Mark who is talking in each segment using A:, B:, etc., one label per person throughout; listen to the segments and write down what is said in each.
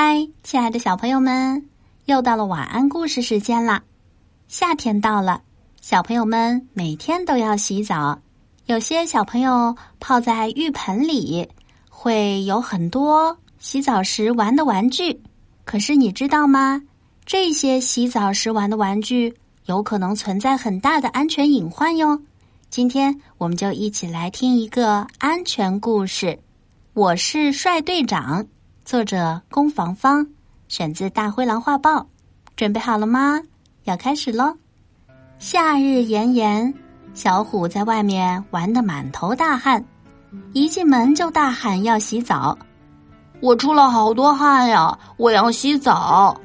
A: 嗨，亲爱的小朋友们，又到了晚安故事时间了。夏天到了，小朋友们每天都要洗澡。有些小朋友泡在浴盆里，会有很多洗澡时玩的玩具。可是你知道吗？这些洗澡时玩的玩具有可能存在很大的安全隐患哟。今天我们就一起来听一个安全故事。我是帅队长。作者宫防芳，选自《大灰狼画报》。准备好了吗？要开始喽！夏日炎炎，小虎在外面玩得满头大汗，一进门就大喊要洗澡。
B: 我出了好多汗呀，我要洗澡。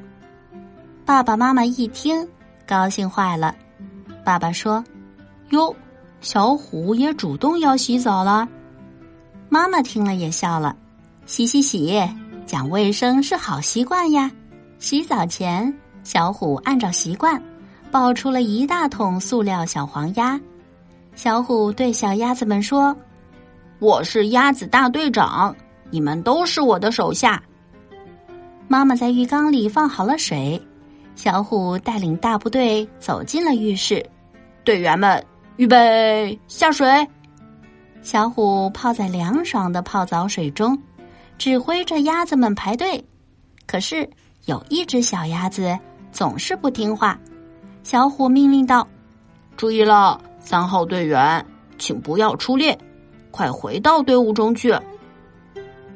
A: 爸爸妈妈一听，高兴坏了。爸爸说：“
B: 哟，小虎也主动要洗澡了。”
A: 妈妈听了也笑了：“洗洗洗。”讲卫生是好习惯呀！洗澡前，小虎按照习惯抱出了一大桶塑料小黄鸭。小虎对小鸭子们说：“
B: 我是鸭子大队长，你们都是我的手下。”
A: 妈妈在浴缸里放好了水，小虎带领大部队走进了浴室。
B: 队员们，预备下水！
A: 小虎泡在凉爽的泡澡水中。指挥着鸭子们排队，可是有一只小鸭子总是不听话。小虎命令道：“
B: 注意了，三号队员，请不要出列，快回到队伍中去。”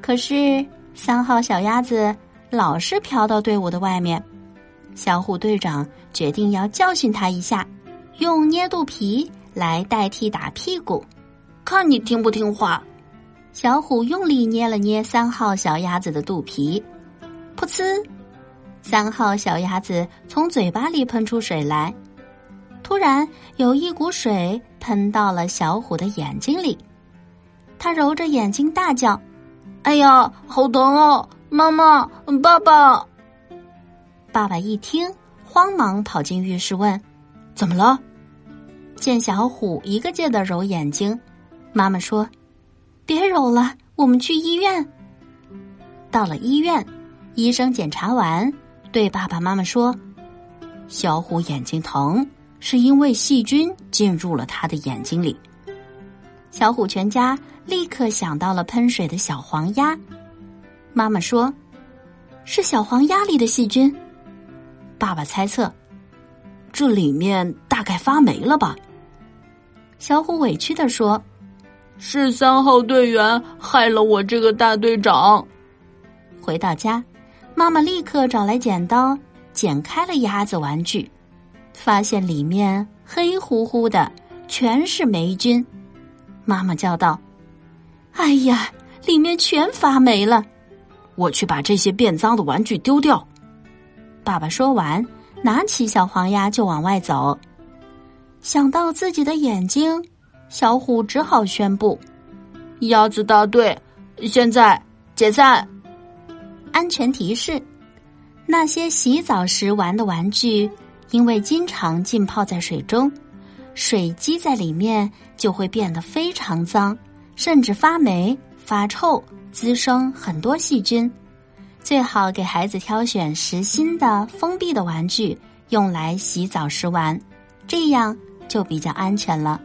A: 可是三号小鸭子老是飘到队伍的外面。小虎队长决定要教训他一下，用捏肚皮来代替打屁股，
B: 看你听不听话。
A: 小虎用力捏了捏三号小鸭子的肚皮，噗呲！三号小鸭子从嘴巴里喷出水来。突然，有一股水喷到了小虎的眼睛里，他揉着眼睛大叫：“
B: 哎呀，好疼哦！妈妈，爸爸！”
A: 爸爸一听，慌忙跑进浴室问：“
B: 怎么了？”
A: 见小虎一个劲儿的揉眼睛，妈妈说。别揉了，我们去医院。到了医院，医生检查完，对爸爸妈妈说：“
B: 小虎眼睛疼，是因为细菌进入了他的眼睛里。”
A: 小虎全家立刻想到了喷水的小黄鸭。妈妈说：“是小黄鸭里的细菌。”
B: 爸爸猜测：“这里面大概发霉了吧？”
A: 小虎委屈的说。
B: 是三号队员害了我这个大队长。
A: 回到家，妈妈立刻找来剪刀，剪开了鸭子玩具，发现里面黑乎乎的，全是霉菌。妈妈叫道：“哎呀，里面全发霉了！
B: 我去把这些变脏的玩具丢掉。”
A: 爸爸说完，拿起小黄鸭就往外走。想到自己的眼睛。小虎只好宣布：“
B: 鸭子大队，现在解散。”
A: 安全提示：那些洗澡时玩的玩具，因为经常浸泡在水中，水积在里面就会变得非常脏，甚至发霉、发臭，滋生很多细菌。最好给孩子挑选实心的、封闭的玩具，用来洗澡时玩，这样就比较安全了。